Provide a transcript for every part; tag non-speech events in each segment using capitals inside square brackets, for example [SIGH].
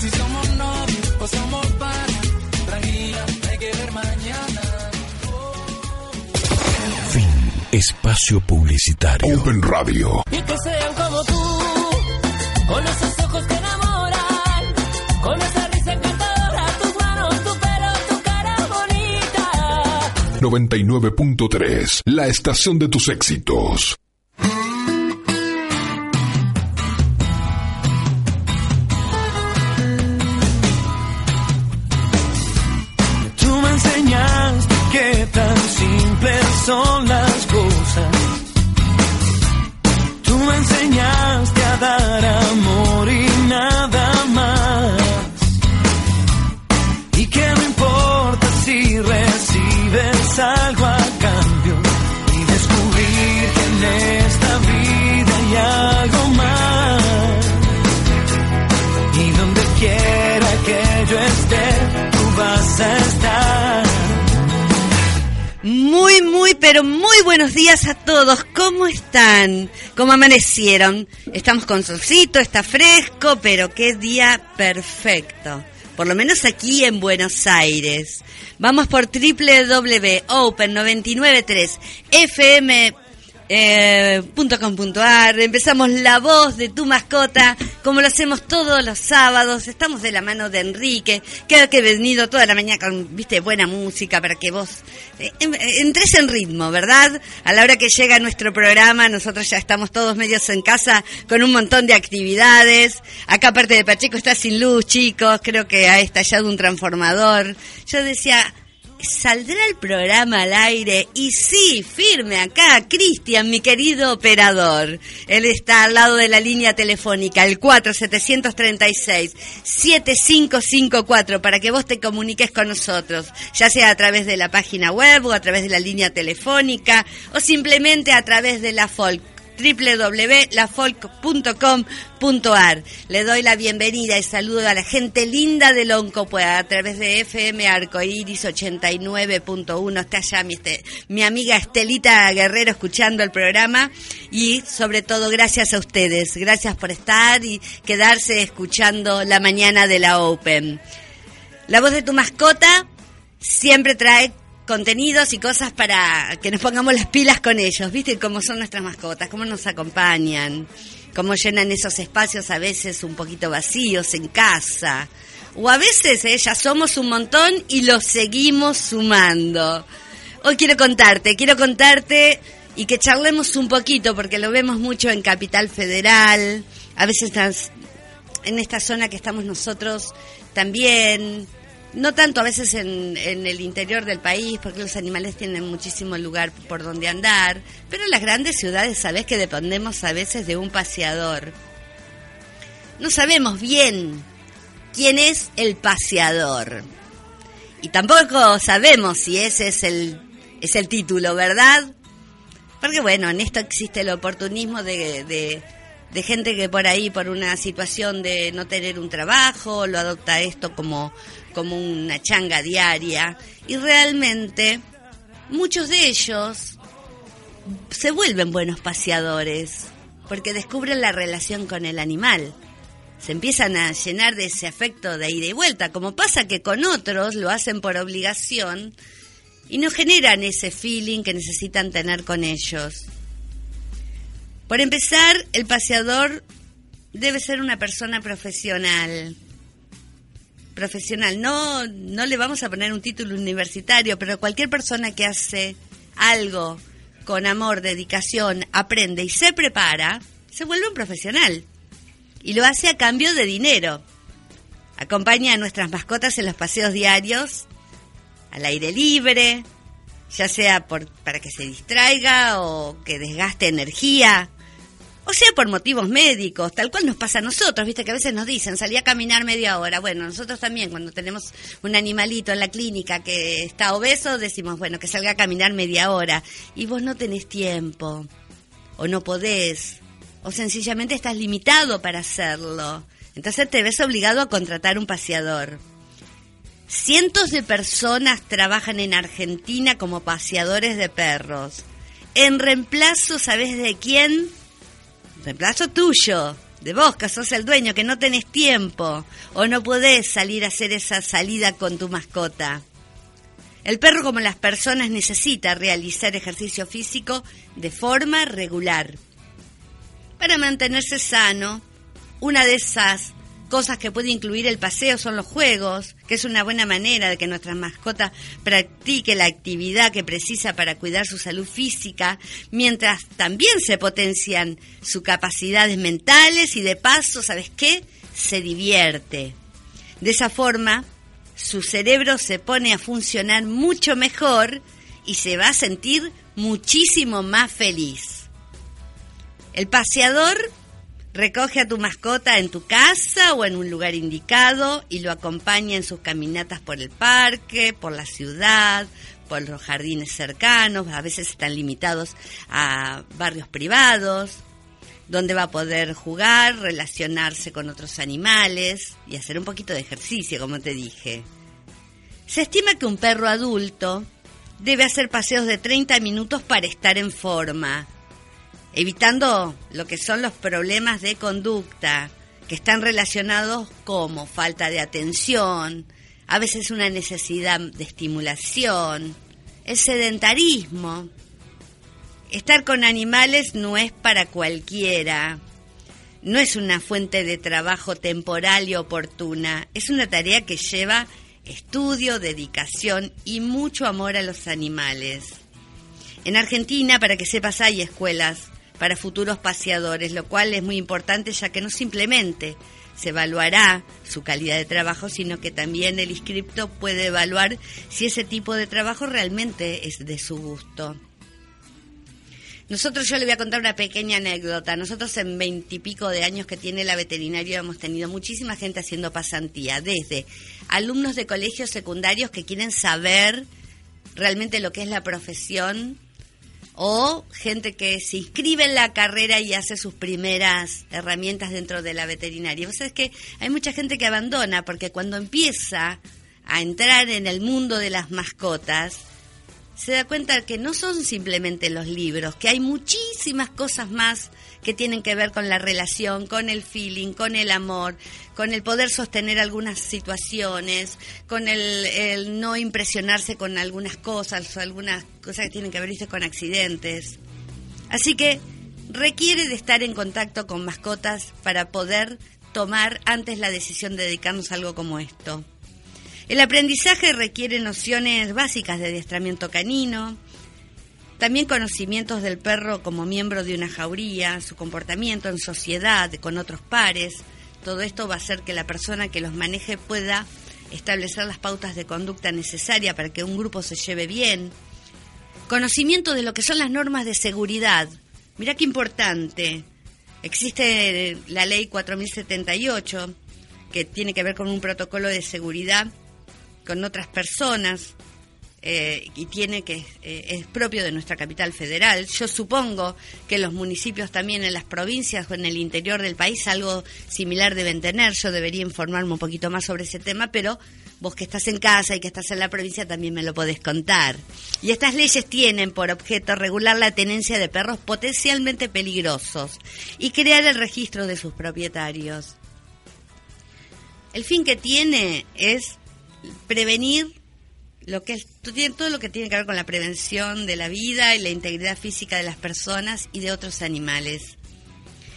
Si somos novios o somos panas, tranquila, hay que ver mañana. Fin. Espacio publicitario. Open Radio. Y que sean como tú, con esos ojos que enamoran, con esa risa encantadora, tus manos, tu pelo, tu cara bonita. 99.3. La estación de tus éxitos. Son las cosas. Tú me enseñaste a dar amor y nada más. Y que no importa si recibes algo Muy, muy, pero muy buenos días a todos. ¿Cómo están? ¿Cómo amanecieron? Estamos con solcito, está fresco, pero qué día perfecto. Por lo menos aquí en Buenos Aires. Vamos por www.open993fm eh, punto com punto ar. Empezamos La Voz de tu mascota, como lo hacemos todos los sábados. Estamos de la mano de Enrique, que ha venido toda la mañana con, viste, buena música para que vos eh, em- eh, entres en ritmo, ¿verdad? A la hora que llega nuestro programa, nosotros ya estamos todos medios en casa con un montón de actividades. Acá aparte de Pacheco está sin luz, chicos. Creo que ha estallado un transformador. Yo decía, ¿Saldrá el programa al aire? Y sí, firme acá, Cristian, mi querido operador. Él está al lado de la línea telefónica, el 4736-7554, para que vos te comuniques con nosotros, ya sea a través de la página web o a través de la línea telefónica o simplemente a través de la folk www.lafolk.com.ar. Le doy la bienvenida y saludo a la gente linda de Loncopué a través de FM Arcoiris 89.1. Está allá este- mi amiga Estelita Guerrero escuchando el programa y sobre todo gracias a ustedes. Gracias por estar y quedarse escuchando la mañana de la Open. La voz de tu mascota siempre trae contenidos y cosas para que nos pongamos las pilas con ellos, ¿viste? Cómo son nuestras mascotas, cómo nos acompañan, cómo llenan esos espacios a veces un poquito vacíos en casa. O a veces eh, ya somos un montón y los seguimos sumando. Hoy quiero contarte, quiero contarte y que charlemos un poquito, porque lo vemos mucho en Capital Federal, a veces en esta zona que estamos nosotros también, no tanto a veces en, en el interior del país, porque los animales tienen muchísimo lugar por donde andar, pero en las grandes ciudades sabes que dependemos a veces de un paseador. No sabemos bien quién es el paseador. Y tampoco sabemos si ese es el, es el título, ¿verdad? Porque bueno, en esto existe el oportunismo de, de, de gente que por ahí, por una situación de no tener un trabajo, lo adopta esto como, como una changa diaria. Y realmente, muchos de ellos se vuelven buenos paseadores, porque descubren la relación con el animal. Se empiezan a llenar de ese afecto de ida y vuelta, como pasa que con otros lo hacen por obligación y no generan ese feeling que necesitan tener con ellos. Por empezar, el paseador debe ser una persona profesional. Profesional, no, no le vamos a poner un título universitario, pero cualquier persona que hace algo con amor, dedicación, aprende y se prepara, se vuelve un profesional. Y lo hace a cambio de dinero. Acompaña a nuestras mascotas en los paseos diarios, al aire libre, ya sea por, para que se distraiga o que desgaste energía, O sea, por motivos médicos, tal cual nos pasa a nosotros, viste que a veces nos dicen, salí a caminar media hora. Bueno, nosotros también cuando tenemos un animalito en la clínica que está obeso, decimos, bueno, que salga a caminar media hora. Y vos no tenés tiempo, o no podés, o sencillamente estás limitado para hacerlo. Entonces te ves obligado a contratar un paseador. Cientos de personas trabajan en Argentina como paseadores de perros. En reemplazo, ¿sabes de quién? Reemplazo tuyo, de vos, que sos el dueño, que no tenés tiempo o no podés salir a hacer esa salida con tu mascota. El perro, como las personas, necesita realizar ejercicio físico de forma regular. Para mantenerse sano, una de esas cosas que puede incluir el paseo son los juegos, que es una buena manera de que nuestra mascota practique la actividad que precisa para cuidar su salud física, mientras también se potencian sus capacidades mentales y de paso, ¿sabes qué? Se divierte. De esa forma, su cerebro se pone a funcionar mucho mejor y se va a sentir muchísimo más feliz. El paseador Recoge a tu mascota en tu casa o en un lugar indicado y lo acompaña en sus caminatas por el parque, por la ciudad, por los jardines cercanos, a veces están limitados a barrios privados, donde va a poder jugar, relacionarse con otros animales y hacer un poquito de ejercicio, como te dije. Se estima que un perro adulto debe hacer paseos de 30 minutos para estar en forma evitando lo que son los problemas de conducta que están relacionados como falta de atención, a veces una necesidad de estimulación, el sedentarismo. Estar con animales no es para cualquiera, no es una fuente de trabajo temporal y oportuna, es una tarea que lleva estudio, dedicación y mucho amor a los animales. En Argentina, para que sepas, hay escuelas para futuros paseadores, lo cual es muy importante ya que no simplemente se evaluará su calidad de trabajo, sino que también el inscripto puede evaluar si ese tipo de trabajo realmente es de su gusto. Nosotros, yo le voy a contar una pequeña anécdota. Nosotros en veintipico de años que tiene la veterinaria hemos tenido muchísima gente haciendo pasantía, desde alumnos de colegios secundarios que quieren saber realmente lo que es la profesión, o gente que se inscribe en la carrera y hace sus primeras herramientas dentro de la veterinaria. Vos sabés que hay mucha gente que abandona porque cuando empieza a entrar en el mundo de las mascotas, se da cuenta que no son simplemente los libros, que hay muchísimas cosas más que tienen que ver con la relación, con el feeling, con el amor, con el poder sostener algunas situaciones, con el, no impresionarse con algunas cosas, algunas cosas que tienen que ver con accidentes. Así que requiere de estar en contacto con mascotas para poder tomar antes la decisión de dedicarnos a algo como esto. El aprendizaje requiere nociones básicas de adiestramiento canino, también conocimientos del perro como miembro de una jauría, su comportamiento en sociedad, con otros pares. Todo esto va a hacer que la persona que los maneje pueda establecer las pautas de conducta necesarias para que un grupo se lleve bien. Conocimiento de lo que son las normas de seguridad. Mira qué importante. Existe la ley 4078 que tiene que ver con un protocolo de seguridad con otras personas, eh, y tiene que eh, es propio de nuestra capital federal. Yo supongo que los municipios también en las provincias o en el interior del país algo similar deben tener. Yo debería informarme un poquito más sobre ese tema, pero vos que estás en casa y que estás en la provincia también me lo podés contar. Y estas leyes tienen por objeto regular la tenencia de perros potencialmente peligrosos y crear el registro de sus propietarios. El fin que tiene es prevenir lo que es todo lo que tiene que ver con la prevención de la vida y la integridad física de las personas y de otros animales.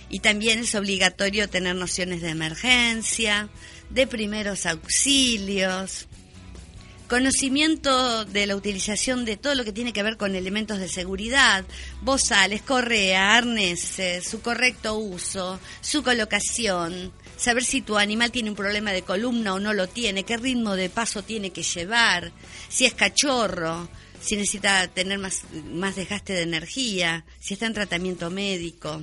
Y también es obligatorio tener nociones de emergencia, de primeros auxilios, conocimiento de la utilización de todo lo que tiene que ver con elementos de seguridad, bozales, correa, arneses, su correcto uso, su colocación, saber si tu animal tiene un problema de columna o no lo tiene, qué ritmo de paso tiene que llevar, si es cachorro, si necesita tener más, más desgaste de energía, si está en tratamiento médico.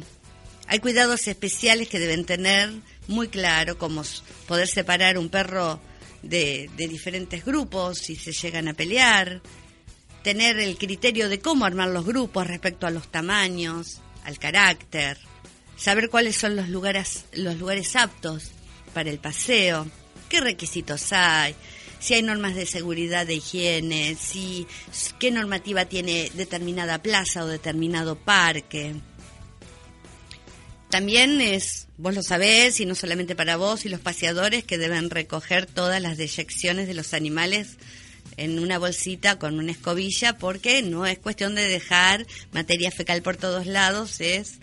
Hay cuidados especiales que deben tener muy claro, como poder separar un perro de, de diferentes grupos si se llegan a pelear, tener el criterio de cómo armar los grupos respecto a los tamaños, al carácter, saber cuáles son los lugares, los lugares aptos para el paseo, qué requisitos hay, si hay normas de seguridad, de higiene, si qué normativa tiene determinada plaza o determinado parque. También es, vos lo sabés, y no solamente para vos y los paseadores, que deben recoger todas las deyecciones de los animales en una bolsita con una escobilla, porque no es cuestión de dejar materia fecal por todos lados, es,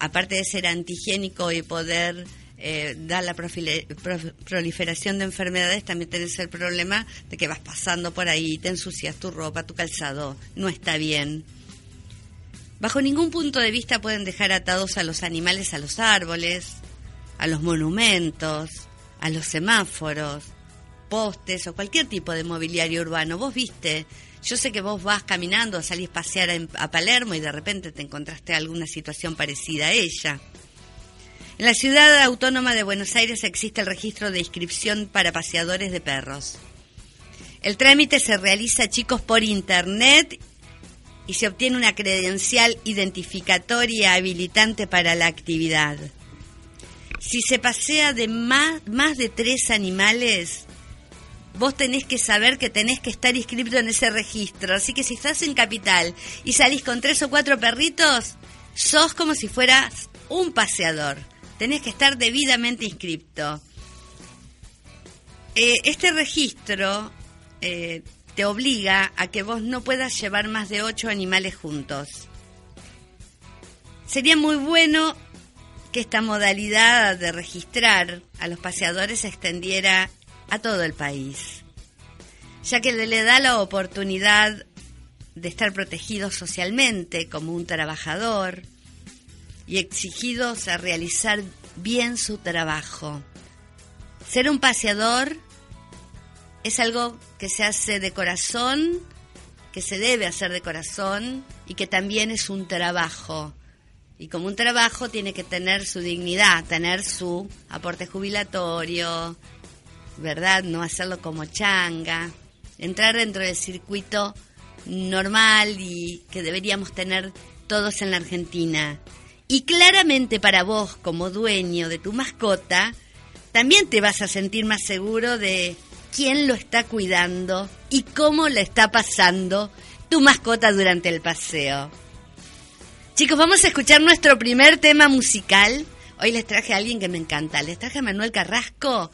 aparte de ser antihigiénico y poder eh, dar la proliferación de enfermedades, también tenés el problema de que vas pasando por ahí, te ensucias tu ropa, tu calzado, no está bien. Bajo ningún punto de vista pueden dejar atados a los animales a los árboles, a los monumentos, a los semáforos, postes o cualquier tipo de mobiliario urbano. Vos viste, yo sé que vos vas caminando, salís a pasear a Palermo y de repente te encontraste alguna situación parecida a ella. En la ciudad autónoma de Buenos Aires existe el registro de inscripción para paseadores de perros. El trámite se realiza, chicos, por internet y se obtiene una credencial identificatoria habilitante para la actividad. Si se pasea de más, más de tres animales, vos tenés que saber que tenés que estar inscrito en ese registro. Así que si estás en Capital y salís con tres o cuatro perritos, sos como si fueras un paseador tenés que estar debidamente inscripto. Eh, este registro eh, te obliga a que vos no puedas llevar más de ocho animales juntos. Sería muy bueno que esta modalidad de registrar a los paseadores se extendiera a todo el país, ya que le da la oportunidad de estar protegido socialmente como un trabajador, y exigidos a realizar bien su trabajo. Ser un paseador es algo que se hace de corazón, que se debe hacer de corazón y que también es un trabajo. Y como un trabajo tiene que tener su dignidad, tener su aporte jubilatorio, ¿verdad? No hacerlo como changa, entrar dentro del circuito normal y que deberíamos tener todos en la Argentina. Y claramente para vos, como dueño de tu mascota, también te vas a sentir más seguro de quién lo está cuidando y cómo le está pasando tu mascota durante el paseo. Chicos, vamos a escuchar nuestro primer tema musical. Hoy les traje a alguien que me encanta. Les traje a Manuel Carrasco.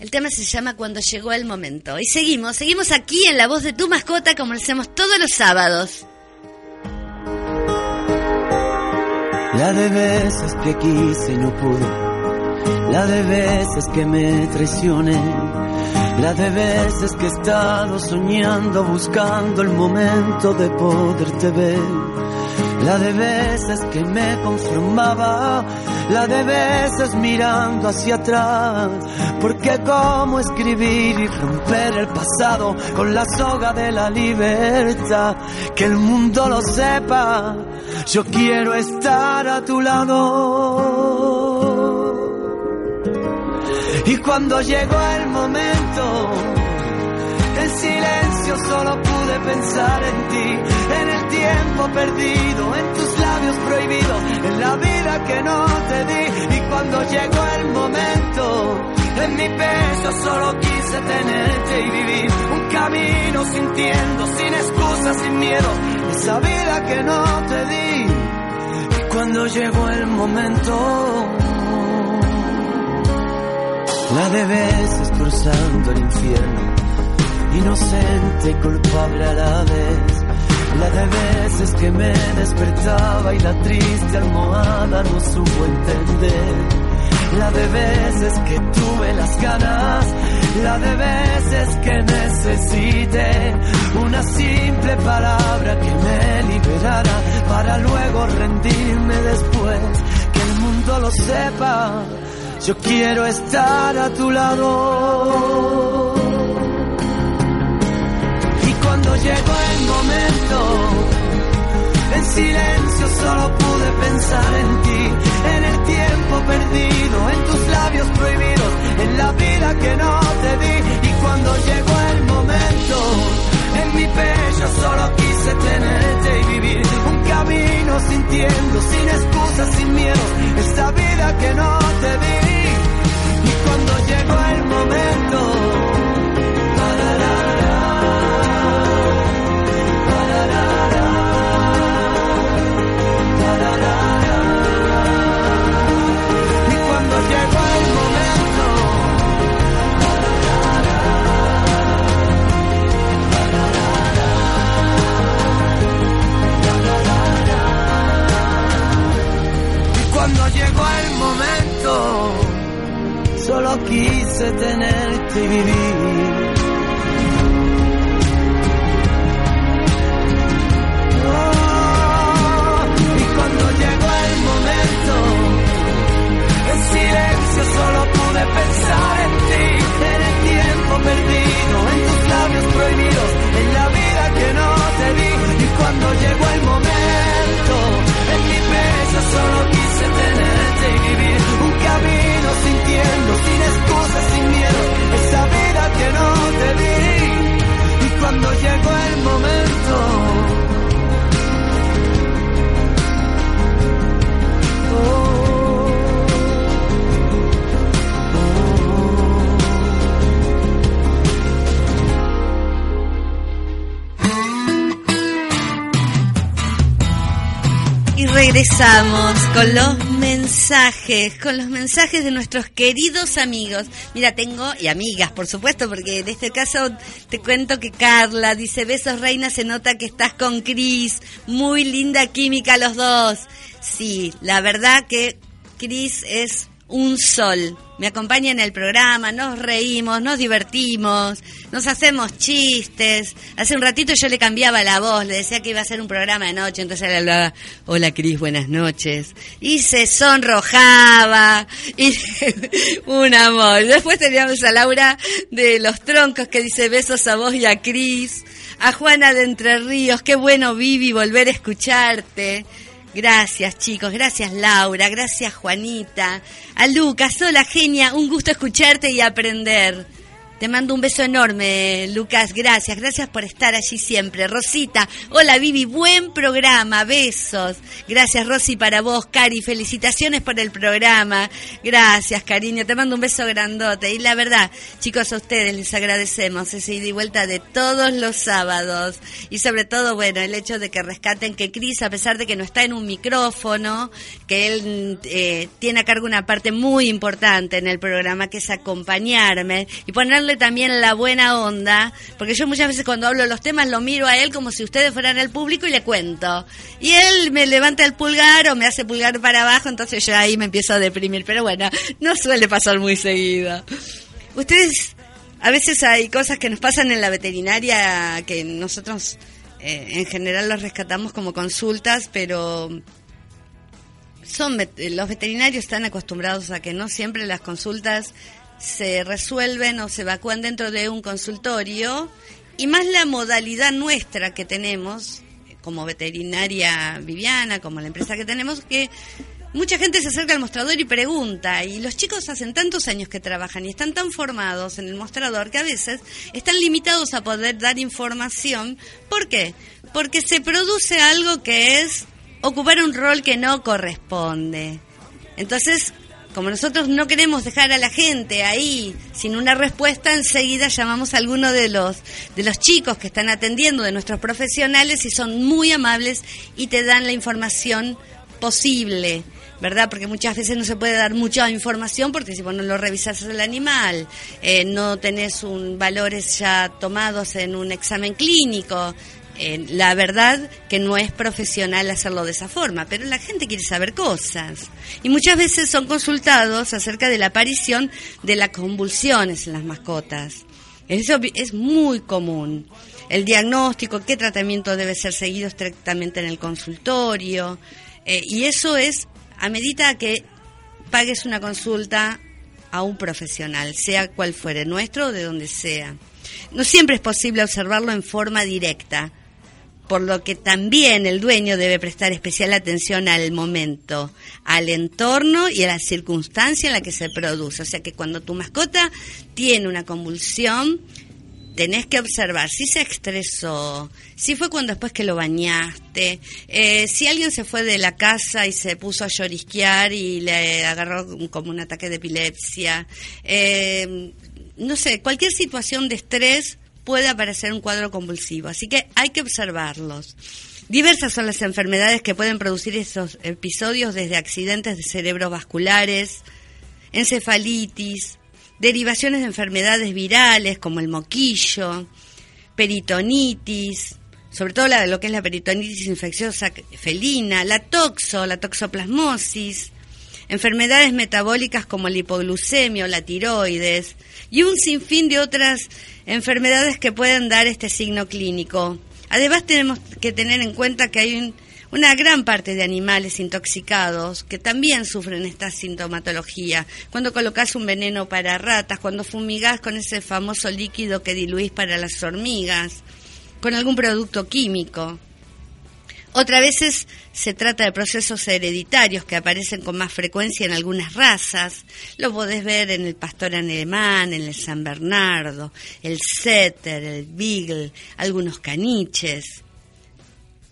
El tema se llama Cuando llegó el momento. Y seguimos, seguimos aquí en La Voz de tu Mascota como lo hacemos todos los sábados. La de veces que quise y no pude, la de veces que me traicioné, la de veces que he estado soñando, buscando el momento de poderte ver la de veces que me conformaba, la de veces mirando hacia atrás, porque cómo escribir y romper el pasado con la soga de la libertad, que el mundo lo sepa, yo quiero estar a tu lado. Y cuando llegó el momento, en silencio solo pude pensar en ti, en el tiempo perdido, en tus labios prohibidos, en la vida que no te di. Y cuando llegó el momento, en mi peso solo quise tenerte y vivir un camino sintiendo, sin excusas, sin miedo, esa vida que no te di. Y cuando llegó el momento, la de veces cruzando el infierno inocente y culpable a la vez. La de veces que me despertaba y la triste almohada no supo entender. La de veces que tuve las ganas, la de veces que necesité una simple palabra que me liberara para luego rendirme después. Que el mundo lo sepa, yo quiero estar a tu lado llegó el momento, En silencio solo pude pensar en ti, en el tiempo perdido, en tus labios prohibidos, en la vida que no te di. Y cuando llegó el momento, en mi pecho solo quise tenerte y vivir un camino sintiendo, sin excusas, sin miedo, esta vida que no te di. Y cuando llegó el momento, momento, solo quise tenerte y vivir. Silencio solo pude pensar en ti, en el tiempo perdido, en tus labios prohibidos, en la vida que no te di. Y cuando llegó el momento, con los mensajes, con los mensajes de nuestros queridos amigos. Mira, tengo, y amigas, por supuesto, porque en este caso te cuento que Carla dice, besos reina, se nota que estás con Cris, muy linda química los dos. Sí, la verdad que Cris es un sol. Me acompaña en el programa, nos reímos, nos divertimos, nos hacemos chistes. Hace un ratito yo le cambiaba la voz, le decía que iba a ser un programa de noche, entonces él hablaba, hola Cris, buenas noches. Y se sonrojaba, y [LAUGHS] un amor. Después teníamos a Laura de Los Troncos que dice besos a vos y a Cris. A Juana de Entre Ríos, qué bueno Vivi volver a escucharte. Gracias chicos, gracias Laura, gracias Juanita, a Lucas, hola genia, un gusto escucharte y aprender. Te mando un beso enorme, Lucas, gracias, gracias por estar allí siempre. Rosita, hola Vivi, buen programa, besos. Gracias Rosy para vos, Cari, felicitaciones por el programa. Gracias, cariño, te mando un beso grandote. Y la verdad, chicos, a ustedes les agradecemos ese ida y vuelta de todos los sábados. Y sobre todo, bueno, el hecho de que rescaten que Cris, a pesar de que no está en un micrófono, que él eh, tiene a cargo una parte muy importante en el programa, que es acompañarme y ponerle también la buena onda, porque yo muchas veces cuando hablo los temas lo miro a él como si ustedes fueran el público y le cuento. Y él me levanta el pulgar o me hace pulgar para abajo, entonces yo ahí me empiezo a deprimir. Pero bueno, no suele pasar muy seguido. Ustedes, a veces hay cosas que nos pasan en la veterinaria que nosotros eh, en general los rescatamos como consultas, pero son los veterinarios están acostumbrados a que no siempre las consultas se resuelven o se evacúan dentro de un consultorio y más la modalidad nuestra que tenemos como veterinaria Viviana, como la empresa que tenemos, que mucha gente se acerca al mostrador y pregunta, y los chicos hacen tantos años que trabajan y están tan formados en el mostrador que a veces están limitados a poder dar información. ¿Por qué? Porque se produce algo que es ocupar un rol que no corresponde. Entonces, como nosotros no queremos dejar a la gente ahí sin una respuesta, enseguida llamamos a alguno de los de los chicos que están atendiendo de nuestros profesionales y son muy amables y te dan la información posible. ¿verdad? Porque muchas veces no se puede dar mucha información porque si vos no lo revisas el animal, eh, no tenés un valores ya tomados en un examen clínico, eh, la verdad que no es profesional hacerlo de esa forma, pero la gente quiere saber cosas. Y muchas veces son consultados acerca de la aparición de las convulsiones en las mascotas. Eso es muy común. El diagnóstico, qué tratamiento debe ser seguido estrictamente en el consultorio. eh, y eso es a medida que pagues una consulta a un profesional, sea cual fuere, nuestro o de donde sea. No siempre es posible observarlo en forma directa por lo que también el dueño debe prestar especial atención al momento, al entorno y a la circunstancia en la que se produce. O sea que cuando tu mascota tiene una convulsión, tenés que observar si se estresó, si fue cuando después que lo bañaste, eh, si alguien se fue de la casa y se puso a llorisquear y le agarró como un ataque de epilepsia, eh, no sé, cualquier situación de estrés puede aparecer un cuadro convulsivo, así que hay que observarlos. Diversas son las enfermedades que pueden producir estos episodios, desde accidentes de cerebrovasculares, encefalitis, derivaciones de enfermedades virales como el moquillo, peritonitis, sobre todo la, lo que es la peritonitis infecciosa felina, la toxo, la toxoplasmosis, enfermedades metabólicas como la hipoglucemia o la tiroides y un sinfín de otras enfermedades que pueden dar este signo clínico. Además tenemos que tener en cuenta que hay un, una gran parte de animales intoxicados que también sufren esta sintomatología. Cuando colocas un veneno para ratas, cuando fumigás con ese famoso líquido que diluís para las hormigas, con algún producto químico. Otras veces se trata de procesos hereditarios que aparecen con más frecuencia en algunas razas. Lo podés ver en el pastor alemán, en el San Bernardo, el setter, el beagle, algunos caniches.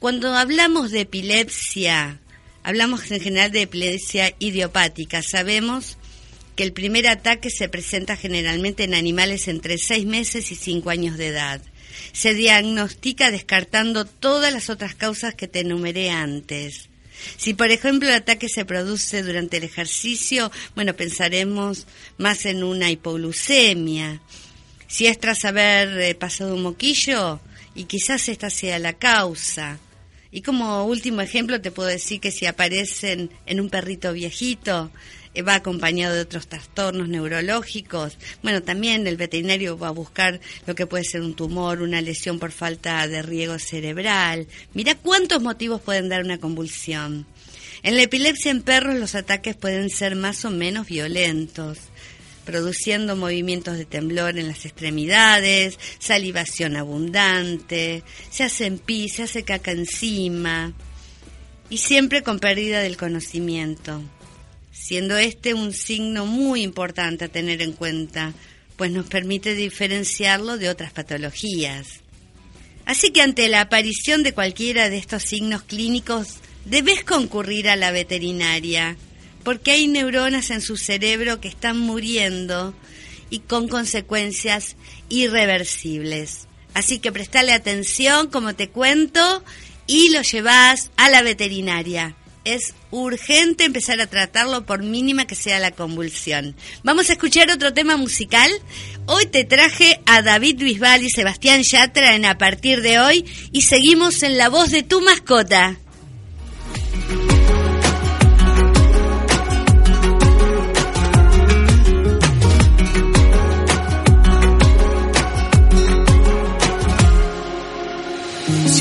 Cuando hablamos de epilepsia, hablamos en general de epilepsia idiopática. Sabemos que el primer ataque se presenta generalmente en animales entre 6 meses y 5 años de edad. Se diagnostica descartando todas las otras causas que te enumeré antes. Si, por ejemplo, el ataque se produce durante el ejercicio, bueno, pensaremos más en una hipoglucemia. Si es tras haber eh, pasado un moquillo, y quizás esta sea la causa. Y como último ejemplo te puedo decir que si aparecen en un perrito viejito, eh, va acompañado de otros trastornos neurológicos. Bueno, también el veterinario va a buscar lo que puede ser un tumor, una lesión por falta de riego cerebral. Mira cuántos motivos pueden dar una convulsión. En la epilepsia en perros los ataques pueden ser más o menos violentos produciendo movimientos de temblor en las extremidades, salivación abundante, se hacen pis, se hace caca encima y siempre con pérdida del conocimiento, siendo este un signo muy importante a tener en cuenta, pues nos permite diferenciarlo de otras patologías. Así que ante la aparición de cualquiera de estos signos clínicos, debes concurrir a la veterinaria porque hay neuronas en su cerebro que están muriendo y con consecuencias irreversibles. Así que prestale atención, como te cuento, y lo llevas a la veterinaria. Es urgente empezar a tratarlo por mínima que sea la convulsión. Vamos a escuchar otro tema musical. Hoy te traje a David Bisbal y Sebastián Yatra en A partir de hoy y seguimos en la voz de tu mascota.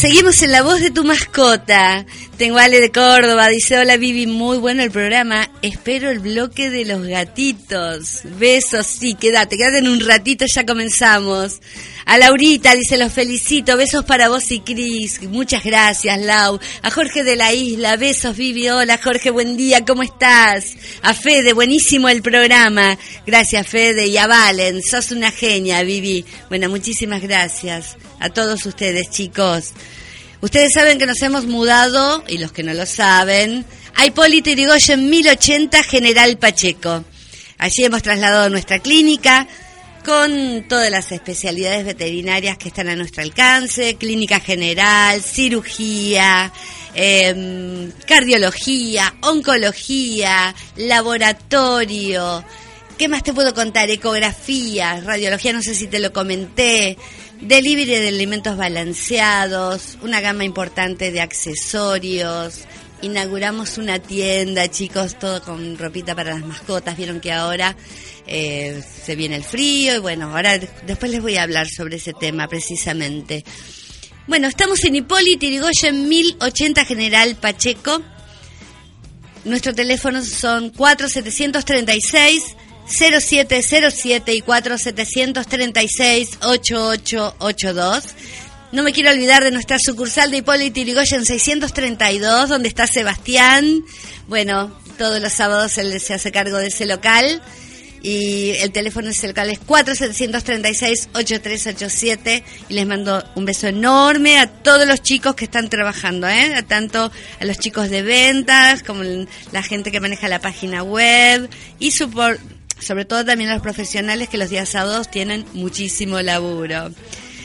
seguimos, en la voz de tu mascota. Tengo Ale de Córdoba, dice, hola Vivi, muy bueno el programa. Espero el bloque de los gatitos. Besos, sí, quédate, quédate en un ratito, ya comenzamos. A Laurita dice, los felicito, besos para vos y Cris. Muchas gracias, Lau. A Jorge de la Isla, besos, Vivi, hola Jorge, buen día, ¿cómo estás? A Fede, buenísimo el programa. Gracias, Fede, y a Valen, sos una genia, Vivi. Bueno, muchísimas gracias a todos ustedes, chicos. Ustedes saben que nos hemos mudado, y los que no lo saben, a Hipólito Yrigoyen 1080 General Pacheco. Allí hemos trasladado nuestra clínica con todas las especialidades veterinarias que están a nuestro alcance, clínica general, cirugía, em, cardiología, oncología, laboratorio, ¿qué más te puedo contar? Ecografía, radiología, no sé si te lo comenté, delivery de alimentos balanceados, una gama importante de accesorios. Inauguramos una tienda, chicos, todo con ropita para las mascotas. Vieron que ahora eh, se viene el frío y bueno, ahora después les voy a hablar sobre ese tema precisamente. Bueno, estamos en Hipólito Yrigoyen 1080 General Pacheco. Nuestros teléfonos son 4736 0707 y 4736 8882. No me quiero olvidar de nuestra sucursal de Hipólito Yrigoyen 632, donde está Sebastián. Bueno, todos los sábados él se hace cargo de ese local. Y el teléfono es el local es 4736-8387. Y les mando un beso enorme a todos los chicos que están trabajando, ¿eh? A tanto a los chicos de ventas, como la gente que maneja la página web. Y sobre todo también a los profesionales que los días sábados tienen muchísimo laburo.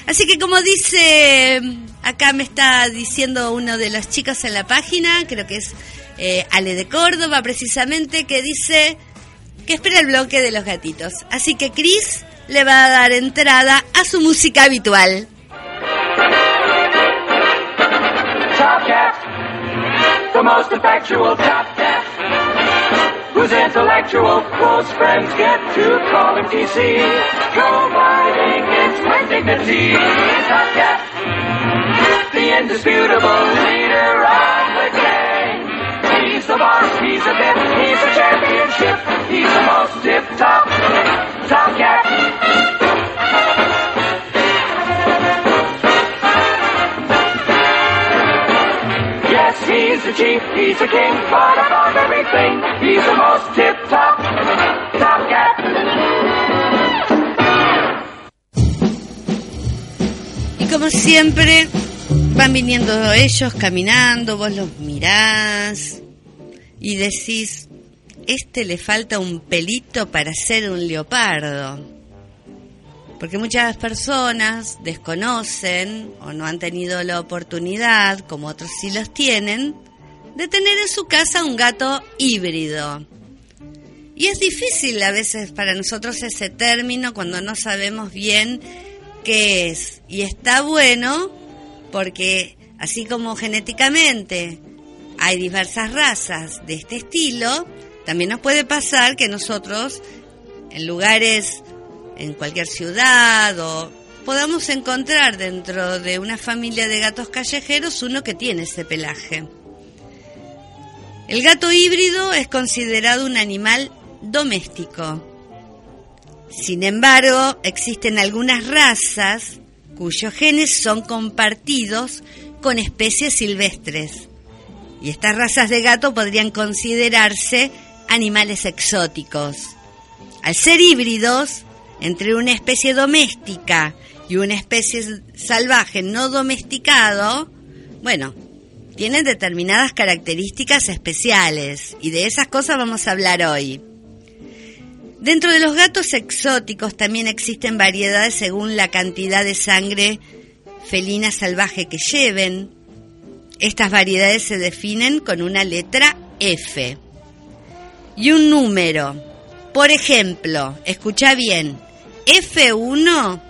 Así que como dice, acá me está diciendo uno de los chicos en la página, creo que es eh, Ale de Córdoba precisamente, que dice que espera el bloque de los gatitos. Así que Chris le va a dar entrada a su música habitual. Whose intellectual close friends get to call him TC, providing instant dignity. Top Cat, the indisputable leader of the gang. He's the boss, he's a bit, he's a championship, he's the most tip-top Top Cat. Y como siempre, van viniendo ellos caminando, vos los mirás y decís, este le falta un pelito para ser un leopardo. Porque muchas personas desconocen o no han tenido la oportunidad, como otros sí los tienen, de tener en su casa un gato híbrido. Y es difícil a veces para nosotros ese término cuando no sabemos bien qué es. Y está bueno porque así como genéticamente hay diversas razas de este estilo, también nos puede pasar que nosotros en lugares, en cualquier ciudad o podamos encontrar dentro de una familia de gatos callejeros uno que tiene ese pelaje. El gato híbrido es considerado un animal doméstico. Sin embargo, existen algunas razas cuyos genes son compartidos con especies silvestres. Y estas razas de gato podrían considerarse animales exóticos. Al ser híbridos entre una especie doméstica y una especie salvaje no domesticado, bueno, tienen determinadas características especiales y de esas cosas vamos a hablar hoy. Dentro de los gatos exóticos también existen variedades según la cantidad de sangre felina salvaje que lleven. Estas variedades se definen con una letra F y un número. Por ejemplo, escucha bien, F1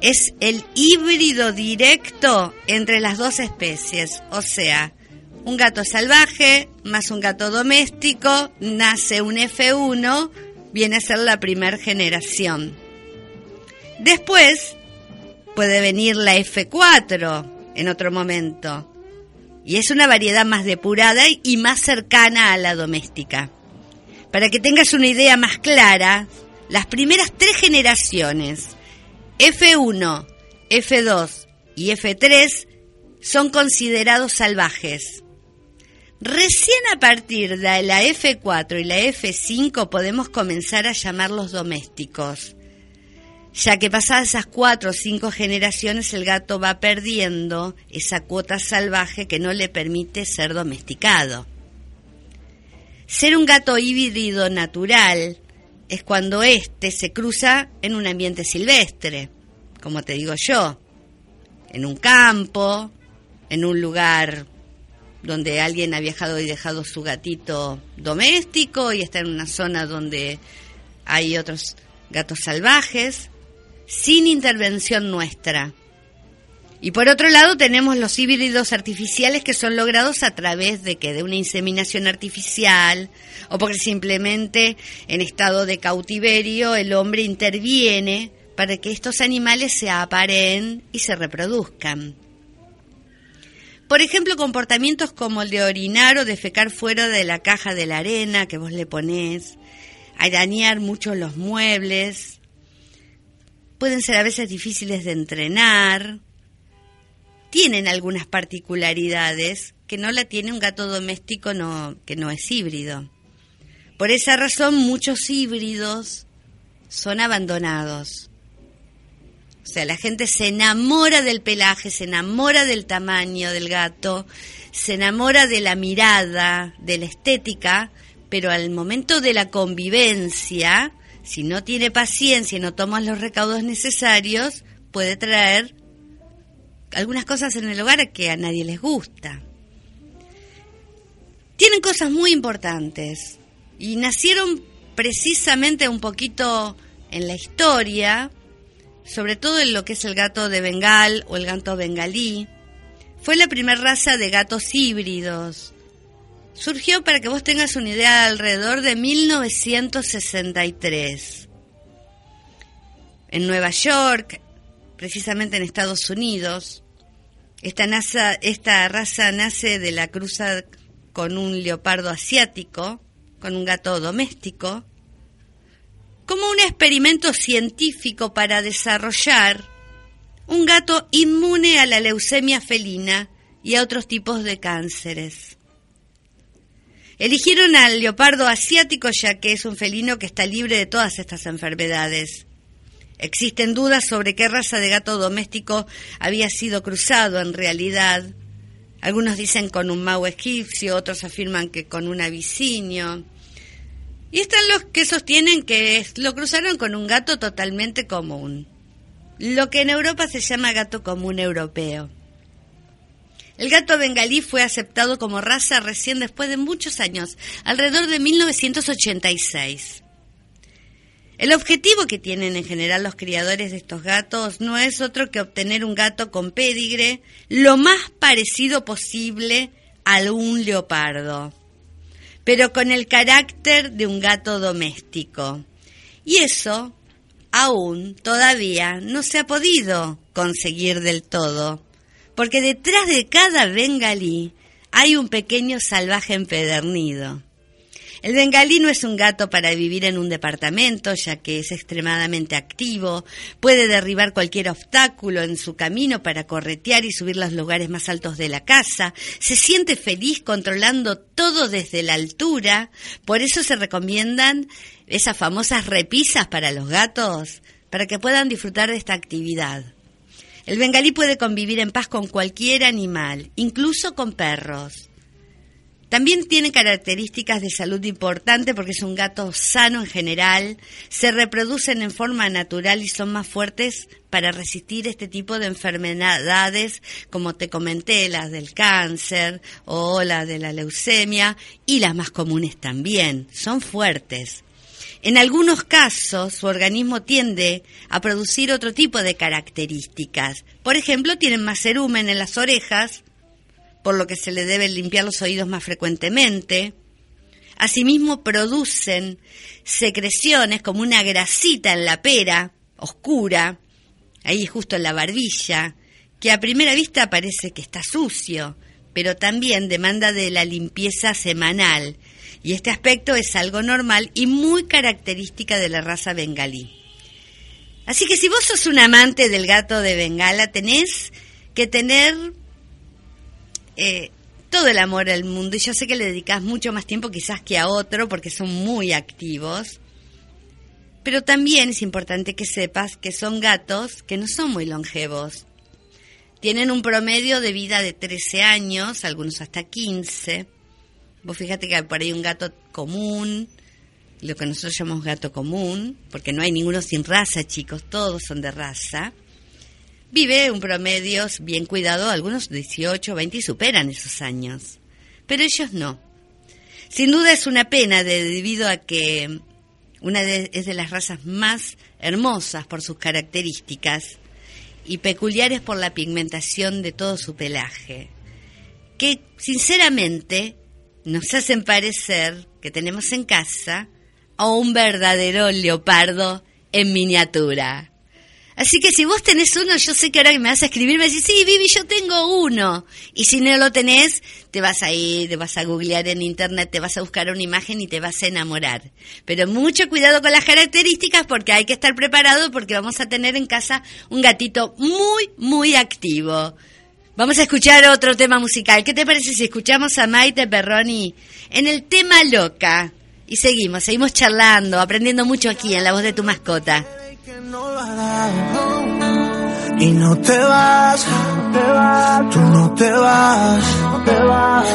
es el híbrido directo entre las dos especies, o sea, un gato salvaje más un gato doméstico, nace un F1, viene a ser la primera generación. Después puede venir la F4 en otro momento, y es una variedad más depurada y más cercana a la doméstica. Para que tengas una idea más clara, las primeras tres generaciones F1, F2 y F3 son considerados salvajes. Recién a partir de la F4 y la F5 podemos comenzar a llamarlos domésticos, ya que pasadas esas cuatro o cinco generaciones el gato va perdiendo esa cuota salvaje que no le permite ser domesticado. Ser un gato híbrido natural es cuando éste se cruza en un ambiente silvestre, como te digo yo, en un campo, en un lugar donde alguien ha viajado y dejado su gatito doméstico y está en una zona donde hay otros gatos salvajes, sin intervención nuestra. Y por otro lado tenemos los híbridos artificiales que son logrados a través de que de una inseminación artificial o porque simplemente en estado de cautiverio el hombre interviene para que estos animales se aparen y se reproduzcan. Por ejemplo, comportamientos como el de orinar o defecar fuera de la caja de la arena que vos le ponés, arañar mucho los muebles, pueden ser a veces difíciles de entrenar, tienen algunas particularidades que no la tiene un gato doméstico que no es híbrido. Por esa razón muchos híbridos son abandonados. O sea, la gente se enamora del pelaje, se enamora del tamaño del gato, se enamora de la mirada, de la estética, pero al momento de la convivencia, si no tiene paciencia y no toma los recaudos necesarios, puede traer algunas cosas en el hogar que a nadie les gusta. Tienen cosas muy importantes y nacieron precisamente un poquito en la historia, sobre todo en lo que es el gato de Bengal o el gato bengalí. Fue la primera raza de gatos híbridos. Surgió, para que vos tengas una idea, alrededor de 1963. En Nueva York, precisamente en Estados Unidos, esta, raza nace de la cruza con un leopardo asiático, con un gato doméstico, como un experimento científico para desarrollar un gato inmune a la leucemia felina y a otros tipos de cánceres. Eligieron al leopardo asiático ya que es un felino que está libre de todas estas enfermedades. Existen dudas sobre qué raza de gato doméstico había sido cruzado en realidad. Algunos dicen con un mau egipcio, otros afirman que con un abisinio. Y están los que sostienen que lo cruzaron con un gato totalmente común, lo que en Europa se llama gato común europeo. El gato bengalí fue aceptado como raza recién después de muchos años, alrededor de 1986. El objetivo que tienen en general los criadores de estos gatos no es otro que obtener un gato con pedigre lo más parecido posible a un leopardo, pero con el carácter de un gato doméstico. Y eso aún todavía no se ha podido conseguir del todo, porque detrás de cada bengalí hay un pequeño salvaje empedernido. El bengalí no es un gato para vivir en un departamento, ya que es extremadamente activo, puede derribar cualquier obstáculo en su camino para corretear y subir los lugares más altos de la casa, se siente feliz controlando todo desde la altura, por eso se recomiendan esas famosas repisas para los gatos, para que puedan disfrutar de esta actividad. El bengalí puede convivir en paz con cualquier animal, incluso con perros. También tiene características de salud importantes porque es un gato sano en general, se reproducen en forma natural y son más fuertes para resistir este tipo de enfermedades, como te comenté, las del cáncer o las de la leucemia y las más comunes también, son fuertes. En algunos casos, su organismo tiende a producir otro tipo de características. Por ejemplo, tienen más cerumen en las orejas, por lo que se le debe limpiar los oídos más frecuentemente. Asimismo, producen secreciones como una grasita en la pera, oscura, ahí justo en la barbilla, que a primera vista parece que está sucio, pero también demanda de la limpieza semanal. Y este aspecto es algo normal y muy característica de la raza bengalí. Así que si vos sos un amante del gato de Bengala, tenés que tener eh, todo el amor al mundo y yo sé que le dedicas mucho más tiempo quizás que a otro porque son muy activos. Pero también es importante que sepas que son gatos que no son muy longevos. Tienen un promedio de vida de 13 años, algunos hasta 15. Vos fíjate que por ahí un gato común, lo que nosotros llamamos gato común, porque no hay ninguno sin raza, chicos, todos son de raza vive un promedio bien cuidado, algunos 18, 20 y superan esos años. Pero ellos no. Sin duda es una pena debido a que una es de las razas más hermosas por sus características y peculiares por la pigmentación de todo su pelaje, que sinceramente nos hacen parecer que tenemos en casa a un verdadero leopardo en miniatura. Así que si vos tenés uno, yo sé que ahora que me vas a escribir, me decís, sí, Vivi, yo tengo uno. Y si no lo tenés, te vas a ir, te vas a googlear en internet, te vas a buscar una imagen y te vas a enamorar. Pero mucho cuidado con las características porque hay que estar preparado porque vamos a tener en casa un gatito muy, muy activo. Vamos a escuchar otro tema musical. ¿Qué te parece si escuchamos a Maite Perroni en el tema loca? Y seguimos, seguimos charlando, aprendiendo mucho aquí en la voz de tu mascota. Y no te vas, tú no te vas,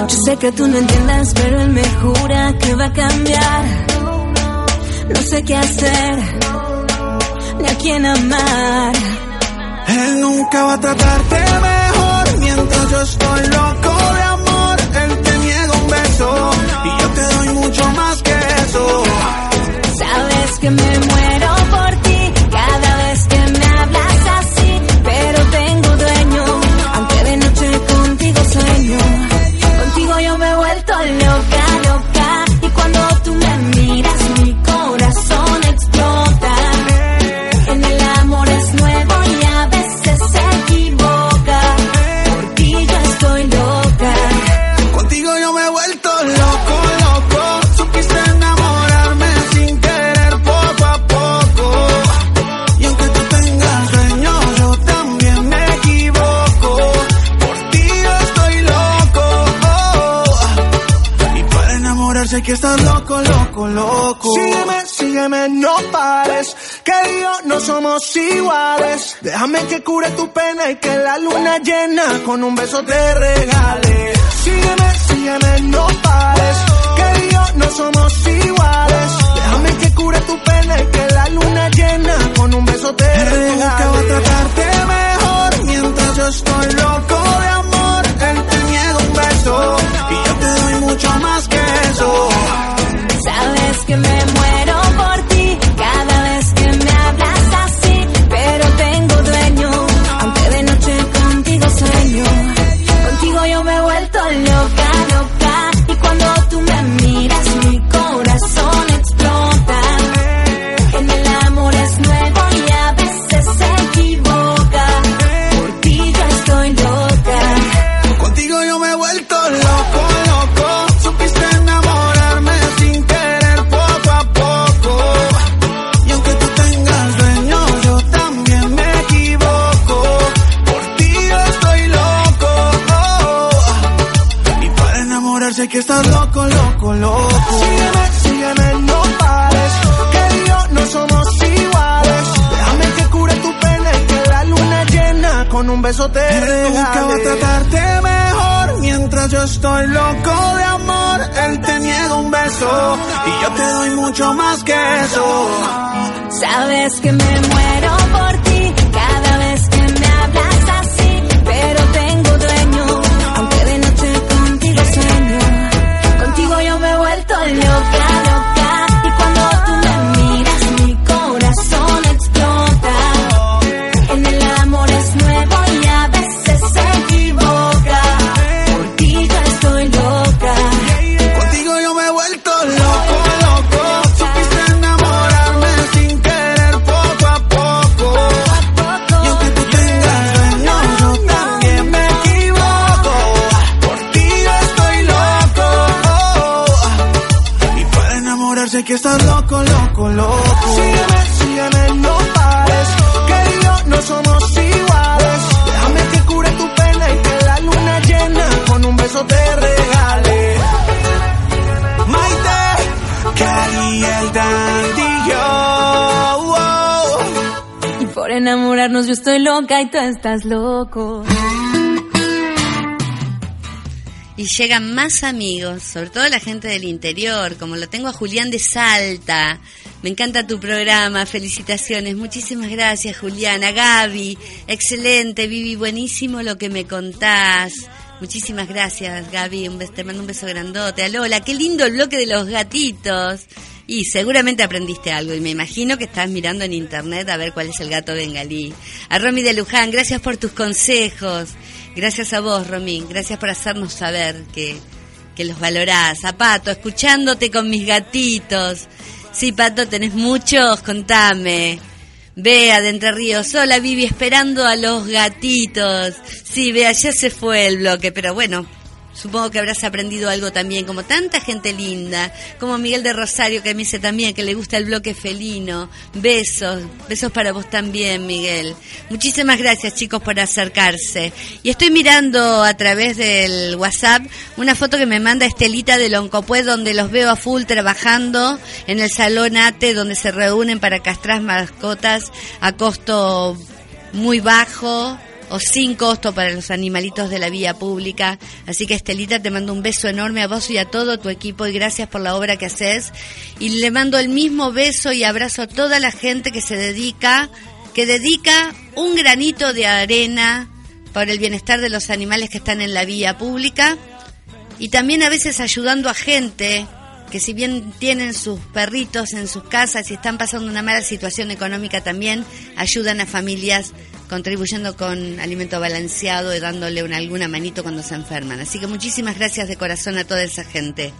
Yo sé que tú no entiendes, pero él me jura que va a cambiar. No sé qué hacer, ni a quién amar. Él nunca va a tratarte mejor mientras yo estoy loco de amor. Él te niega un beso y yo te doy mucho más que eso. Sabes que me muero que estás loco, loco, loco. Sígueme, sígueme, no pares. Que yo no somos iguales. Déjame que cure tu pena y que la luna llena con un beso te regale. Sígueme, sígueme, no pares. Que yo no somos iguales. Que estás loco, loco, loco. Sígueme, sígueme, no pares. Que yo no somos iguales. Déjame que cure tu pena y que la luna llena con un beso te regale. Maite, Cali, el dandillo. wow. Y por enamorarnos yo estoy loca y tú estás loco. Y llegan más amigos, sobre todo la gente del interior, como lo tengo a Julián de Salta. Me encanta tu programa, felicitaciones, muchísimas gracias Julián, a Gaby, excelente, Vivi, buenísimo lo que me contás. Muchísimas gracias Gaby, un beso, te mando un beso grandote. A Lola, qué lindo el bloque de los gatitos. Y seguramente aprendiste algo y me imagino que estás mirando en internet a ver cuál es el gato bengalí. A Romy de Luján, gracias por tus consejos. Gracias a vos, Romy. Gracias por hacernos saber que, que los valorás. A Pato, escuchándote con mis gatitos. Sí, Pato, tenés muchos, contame. Bea de Entre Ríos, hola Vivi, esperando a los gatitos. Sí, Bea, ya se fue el bloque, pero bueno, supongo que habrás aprendido algo también, como tanta gente linda, como Miguel de Rosario que me dice también que le gusta el bloque felino. Besos, besos para vos también, Miguel. Muchísimas gracias chicos por acercarse. Y estoy mirando a través del WhatsApp una foto que me manda Estelita de Loncopué donde los veo a full trabajando en el salón ATE donde se reúnen para castrar mascotas a costo muy bajo o sin costo para los animalitos de la vía pública. Así que Estelita, te mando un beso enorme a vos y a todo tu equipo y gracias por la obra que haces. Y le mando el mismo beso y abrazo a toda la gente que se dedica, que dedica un granito de arena por el bienestar de los animales que están en la vía pública y también a veces ayudando a gente que si bien tienen sus perritos en sus casas y están pasando una mala situación económica también, ayudan a familias contribuyendo con alimento balanceado y dándole una, alguna manito cuando se enferman. Así que muchísimas gracias de corazón a toda esa gente.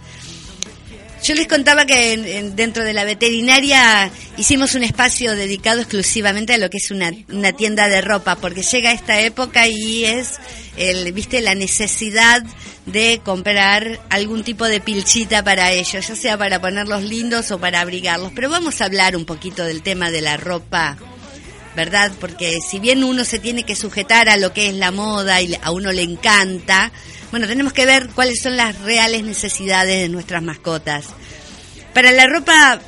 Yo les contaba que en- en- dentro de la veterinaria hicimos un espacio dedicado exclusivamente a lo que es una, una tienda de ropa, porque llega esta época y es, el, viste, la necesidad de comprar algún tipo de pilchita para ellos, ya sea para ponerlos lindos o para abrigarlos. Pero vamos a hablar un poquito del tema de la ropa ¿verdad? Porque si bien uno se tiene que sujetar a lo que es la moda y a uno le encanta, bueno, tenemos que ver cuáles son las reales necesidades de nuestras mascotas. Para la ropa,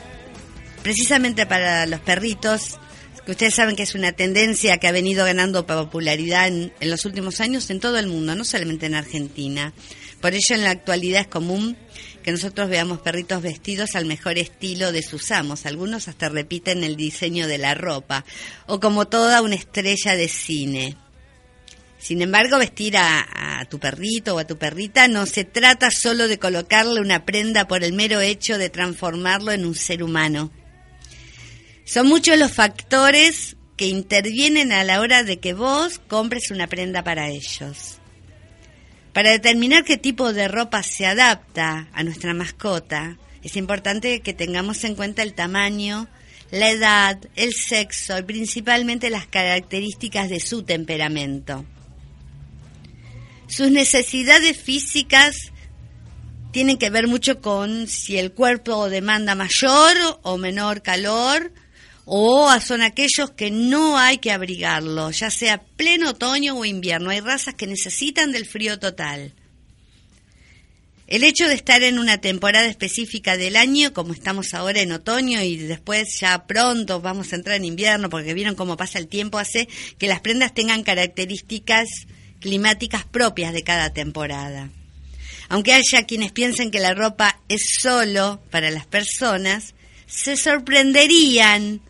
precisamente para los perritos, que ustedes saben que es una tendencia que ha venido ganando popularidad en, en los últimos años en todo el mundo, no solamente en Argentina. Por ello, en la actualidad es común que nosotros veamos perritos vestidos al mejor estilo de sus amos. Algunos hasta repiten el diseño de la ropa, o como toda una estrella de cine. Sin embargo, vestir a, a tu perrito o a tu perrita no se trata solo de colocarle una prenda por el mero hecho de transformarlo en un ser humano. Son muchos los factores que intervienen a la hora de que vos compres una prenda para ellos. Para determinar qué tipo de ropa se adapta a nuestra mascota, es importante que tengamos en cuenta el tamaño, la edad, el sexo y principalmente las características de su temperamento. Sus necesidades físicas tienen que ver mucho con si el cuerpo demanda mayor o menor calor o son aquellos que no hay que abrigarlo, ya sea pleno otoño o invierno. Hay razas que necesitan del frío total. El hecho de estar en una temporada específica del año, como estamos ahora en otoño y después ya pronto vamos a entrar en invierno, porque vieron cómo pasa el tiempo, hace que las prendas tengan características climáticas propias de cada temporada. Aunque haya quienes piensen que la ropa es solo para las personas, se sorprenderían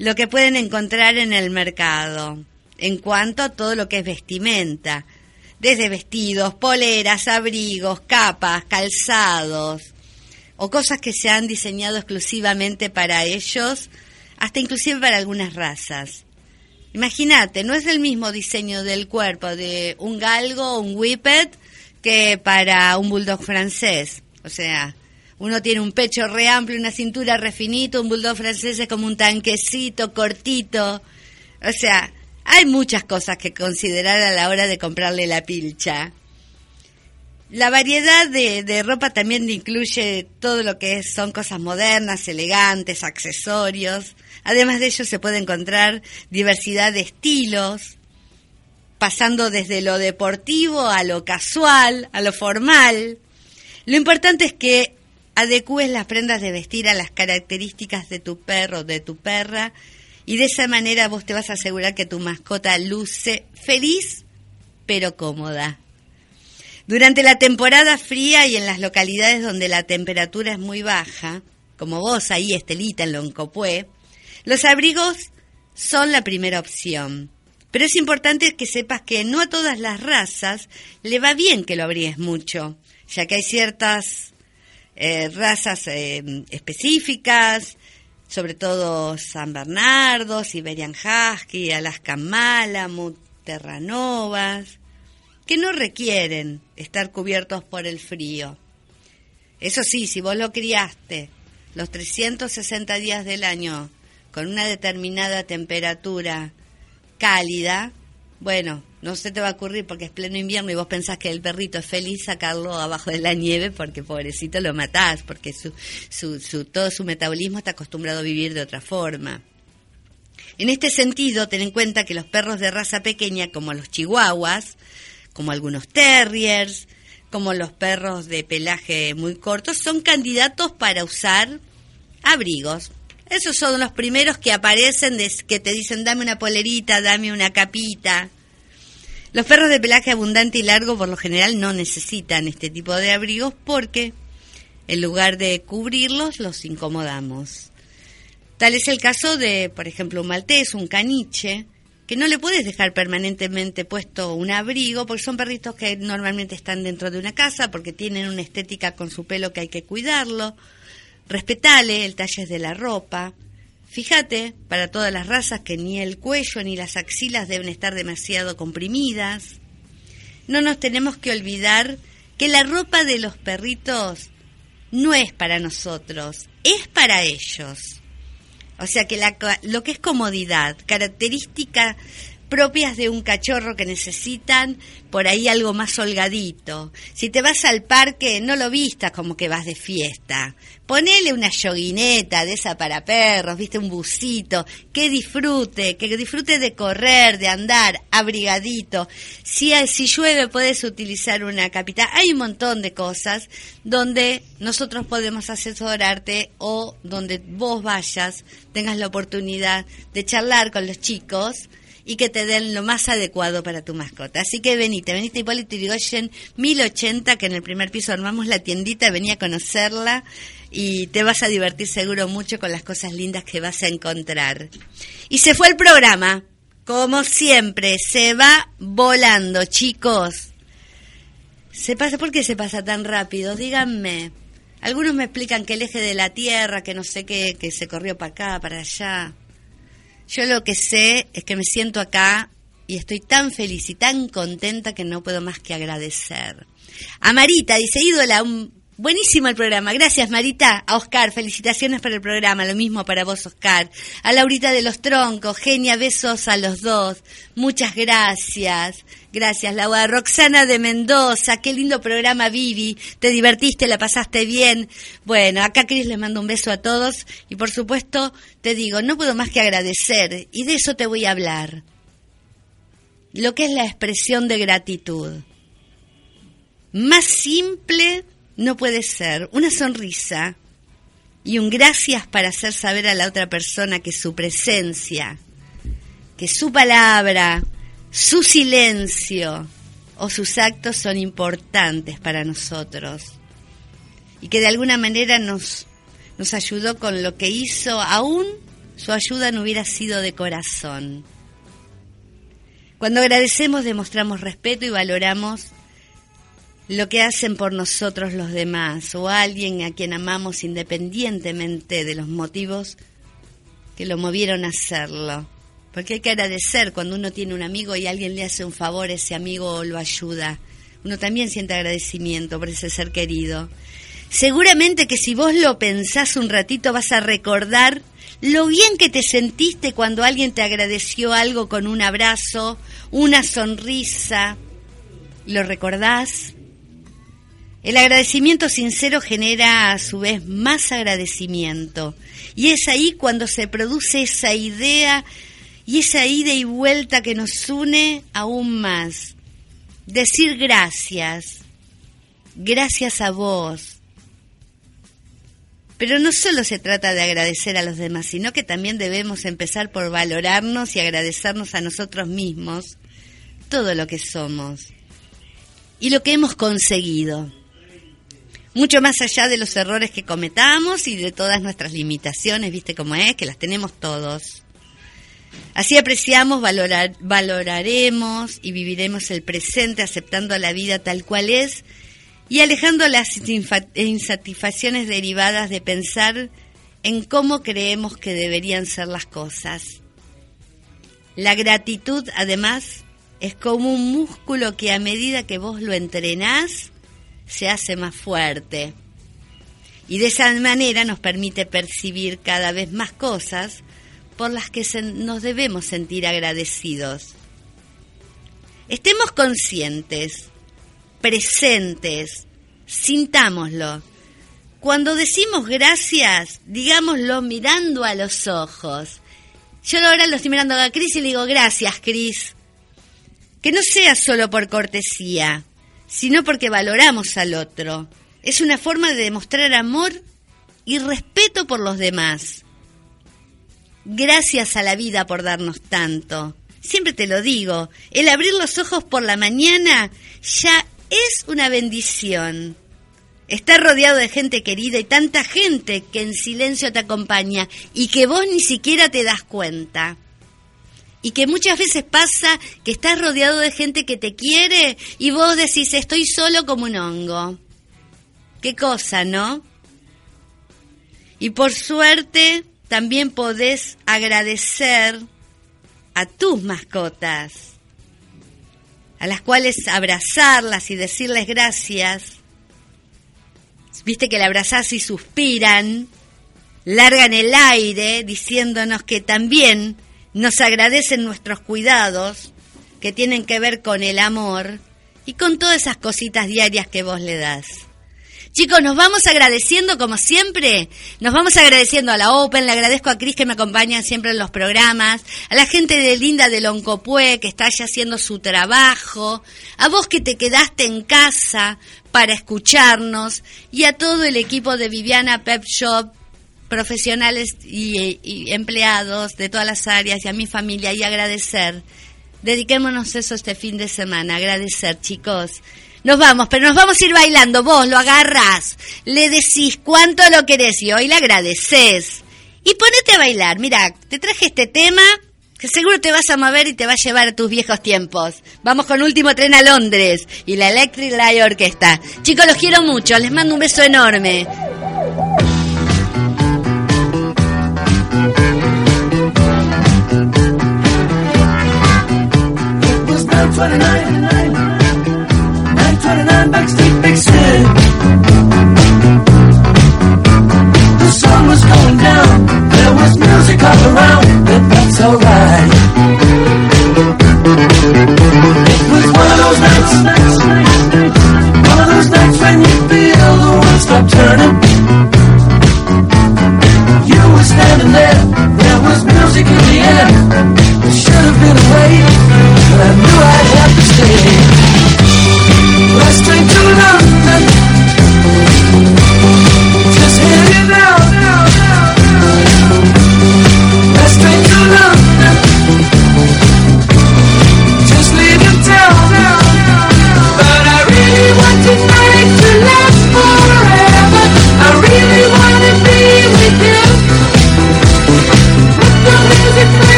lo que pueden encontrar en el mercado en cuanto a todo lo que es vestimenta, desde vestidos, poleras, abrigos, capas, calzados, o cosas que se han diseñado exclusivamente para ellos, hasta inclusive para algunas razas. Imagínate, no es el mismo diseño del cuerpo de un galgo o un whippet que para un bulldog francés. O sea, uno tiene un pecho re amplio, una cintura refinito, un bulldog francés es como un tanquecito cortito. O sea, hay muchas cosas que considerar a la hora de comprarle la pilcha. La variedad de, de, ropa también incluye todo lo que son cosas modernas, elegantes, accesorios. Además de ello se puede encontrar diversidad de estilos, pasando desde lo deportivo a lo casual, a lo formal. Lo importante es que adecúes las prendas de vestir a las características de tu perro, de tu perra, y de esa manera vos te vas a asegurar que tu mascota luce feliz pero cómoda. Durante la temporada fría y en las localidades donde la temperatura es muy baja, como vos ahí, Estelita, en Loncopué, los abrigos son la primera opción. Pero es importante que sepas que no a todas las razas le va bien que lo abrigues mucho, ya que hay ciertas eh, razas eh, específicas, sobre todo San Bernardo, Siberian Husky, Alaska Malamut, Terranovas, que no requieren estar cubiertos por el frío. Eso sí, si vos lo criaste los 360 días del año con una determinada temperatura cálida, bueno, no se te va a ocurrir porque es pleno invierno y vos pensás que el perrito es feliz sacarlo abajo de la nieve porque pobrecito lo matás, porque su, su, todo su metabolismo está acostumbrado a vivir de otra forma. En este sentido, ten en cuenta que los perros de raza pequeña, como los chihuahuas, como algunos terriers, como los perros de pelaje muy corto, son candidatos para usar abrigos. Esos son los primeros que aparecen, que te dicen dame una polerita, dame una capita. Los perros de pelaje abundante y largo por lo general no necesitan este tipo de abrigos porque en lugar de cubrirlos los incomodamos. Tal es el caso de, por ejemplo, un maltés, un caniche, que no le puedes dejar permanentemente puesto un abrigo porque son perritos que normalmente están dentro de una casa porque tienen una estética con su pelo que hay que cuidarlo. Respetale el talle de la ropa. Fíjate, para todas las razas, que ni el cuello ni las axilas deben estar demasiado comprimidas. No nos tenemos que olvidar que la ropa de los perritos no es para nosotros, es para ellos. O sea que lo que es comodidad, característica propias de un cachorro que necesitan por ahí algo más holgadito. Si te vas al parque, no lo vistas como que vas de fiesta. Ponele una yoguineta de esa para perros, viste, un busito, que disfrute, que disfrute de correr, de andar, abrigadito. Si, si llueve puedes utilizar una capita. Hay un montón de cosas donde nosotros podemos asesorarte o donde vos vayas, tengas la oportunidad de charlar con los chicos y que te den lo más adecuado para tu mascota. Así que venite, venite Hipólito Yrigoyen 1080, que en el primer piso armamos la tiendita, venía a conocerla y te vas a divertir seguro mucho con las cosas lindas que vas a encontrar. Y se fue el programa, como siempre, se va volando, chicos. ¿Se pasa? ¿Por qué se pasa tan rápido? Díganme. Algunos me explican que el eje de la Tierra, que no sé qué, que se corrió para acá, para allá. Yo lo que sé es que me siento acá y estoy tan feliz y tan contenta que no puedo más que agradecer. A Marita, dice ídola, un Buenísimo el programa. Gracias, Marita. A Oscar, felicitaciones por el programa. Lo mismo para vos, Oscar. A Laurita de los Troncos, genia, besos a los dos. Muchas gracias. Gracias, Laura. Roxana de Mendoza, qué lindo programa, Vivi. Te divertiste, la pasaste bien. Bueno, acá Cris les mando un beso a todos. Y por supuesto, te digo, no puedo más que agradecer. Y de eso te voy a hablar. Lo que es la expresión de gratitud. Más simple no puede ser una sonrisa y un gracias para hacer saber a la otra persona que su presencia, que su palabra, su silencio o sus actos son importantes para nosotros y que de alguna manera nos, nos ayudó con lo que hizo, aún su ayuda no hubiera sido de corazón. Cuando agradecemos demostramos respeto y valoramos lo que hacen por nosotros los demás o alguien a quien amamos independientemente de los motivos que lo movieron a hacerlo. Porque hay que agradecer cuando uno tiene un amigo y alguien le hace un favor, ese amigo lo ayuda. Uno también siente agradecimiento por ese ser querido. Seguramente que si vos lo pensás un ratito vas a recordar lo bien que te sentiste cuando alguien te agradeció algo con un abrazo, una sonrisa. ¿Lo recordás? El agradecimiento sincero genera a su vez más agradecimiento. Y es ahí cuando se produce esa idea y esa ida y vuelta que nos une aún más. Decir gracias. Gracias a vos. Pero no solo se trata de agradecer a los demás, sino que también debemos empezar por valorarnos y agradecernos a nosotros mismos todo lo que somos y lo que hemos conseguido. Mucho más allá de los errores que cometamos y de todas nuestras limitaciones, viste cómo es, que las tenemos todos. Así apreciamos, valorar, valoraremos y viviremos el presente aceptando la vida tal cual es y alejando las insatisfacciones derivadas de pensar en cómo creemos que deberían ser las cosas. La gratitud, además, es como un músculo que a medida que vos lo entrenás, se hace más fuerte. Y de esa manera nos permite percibir cada vez más cosas por las que nos debemos sentir agradecidos. Estemos conscientes presentes, sintámoslo. Cuando decimos gracias, digámoslo mirando a los ojos. Yo ahora lo estoy mirando a Cris y le digo gracias, Cris. Que no sea solo por cortesía, sino porque valoramos al otro. Es una forma de demostrar amor y respeto por los demás. Gracias a la vida por darnos tanto. Siempre te lo digo, el abrir los ojos por la mañana ya es una bendición. Estar rodeado de gente querida y tanta gente que en silencio te acompaña y que vos ni siquiera te das cuenta. Y que muchas veces pasa que estás rodeado de gente que te quiere y vos decís, estoy solo como un hongo. Qué cosa, ¿no? Y por suerte también podés agradecer a tus mascotas a las cuales abrazarlas y decirles gracias. Viste que la abrazás y suspiran, largan el aire diciéndonos que también nos agradecen nuestros cuidados que tienen que ver con el amor y con todas esas cositas diarias que vos le das. Chicos, nos vamos agradeciendo como siempre. Nos vamos agradeciendo a la Open, le agradezco a Cris que me acompaña siempre en los programas, a la gente de Linda del Oncopue que está allá haciendo su trabajo, a vos que te quedaste en casa para escucharnos y a todo el equipo de Viviana Pep Shop, profesionales y, empleados de todas las áreas y a mi familia y agradecer. Dediquémonos eso este fin de semana, agradecer chicos. Nos vamos, pero nos vamos a ir bailando. Vos lo agarrás, le decís cuánto lo querés y hoy le agradeces. Y ponete a bailar. Mira, te traje este tema que seguro te vas a mover y te va a llevar a tus viejos tiempos. Vamos con último tren a Londres y la Electric Light Orquesta. Chicos, los quiero mucho. Les mando un beso enorme. Backstreet vixen. The sun was going down, there was music all around, but that's alright. It was one of those nights, one of those nights when you feel the world stop turning. You were standing there, there was music in the air. Should have been away, I knew I'd have to stay.